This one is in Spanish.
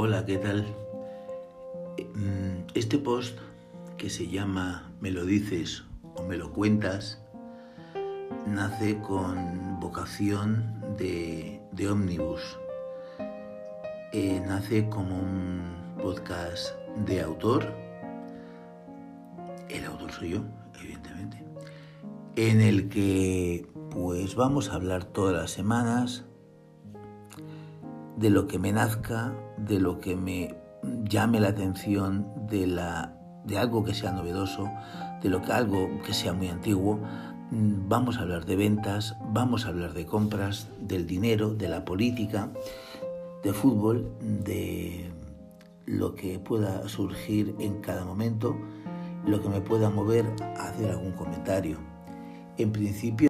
Hola, ¿qué tal? Mm, este post que se llama Me lo dices o me lo cuentas nace con vocación de, de ómnibus. Eh, nace como un podcast de autor. El autor soy yo, evidentemente. En el que pues vamos a hablar todas las semanas de lo que me nazca, de lo que me llame la atención, de, la, de algo que sea novedoso, de lo que, algo que sea muy antiguo. Vamos a hablar de ventas, vamos a hablar de compras, del dinero, de la política, de fútbol, de lo que pueda surgir en cada momento, lo que me pueda mover a hacer algún comentario. En principio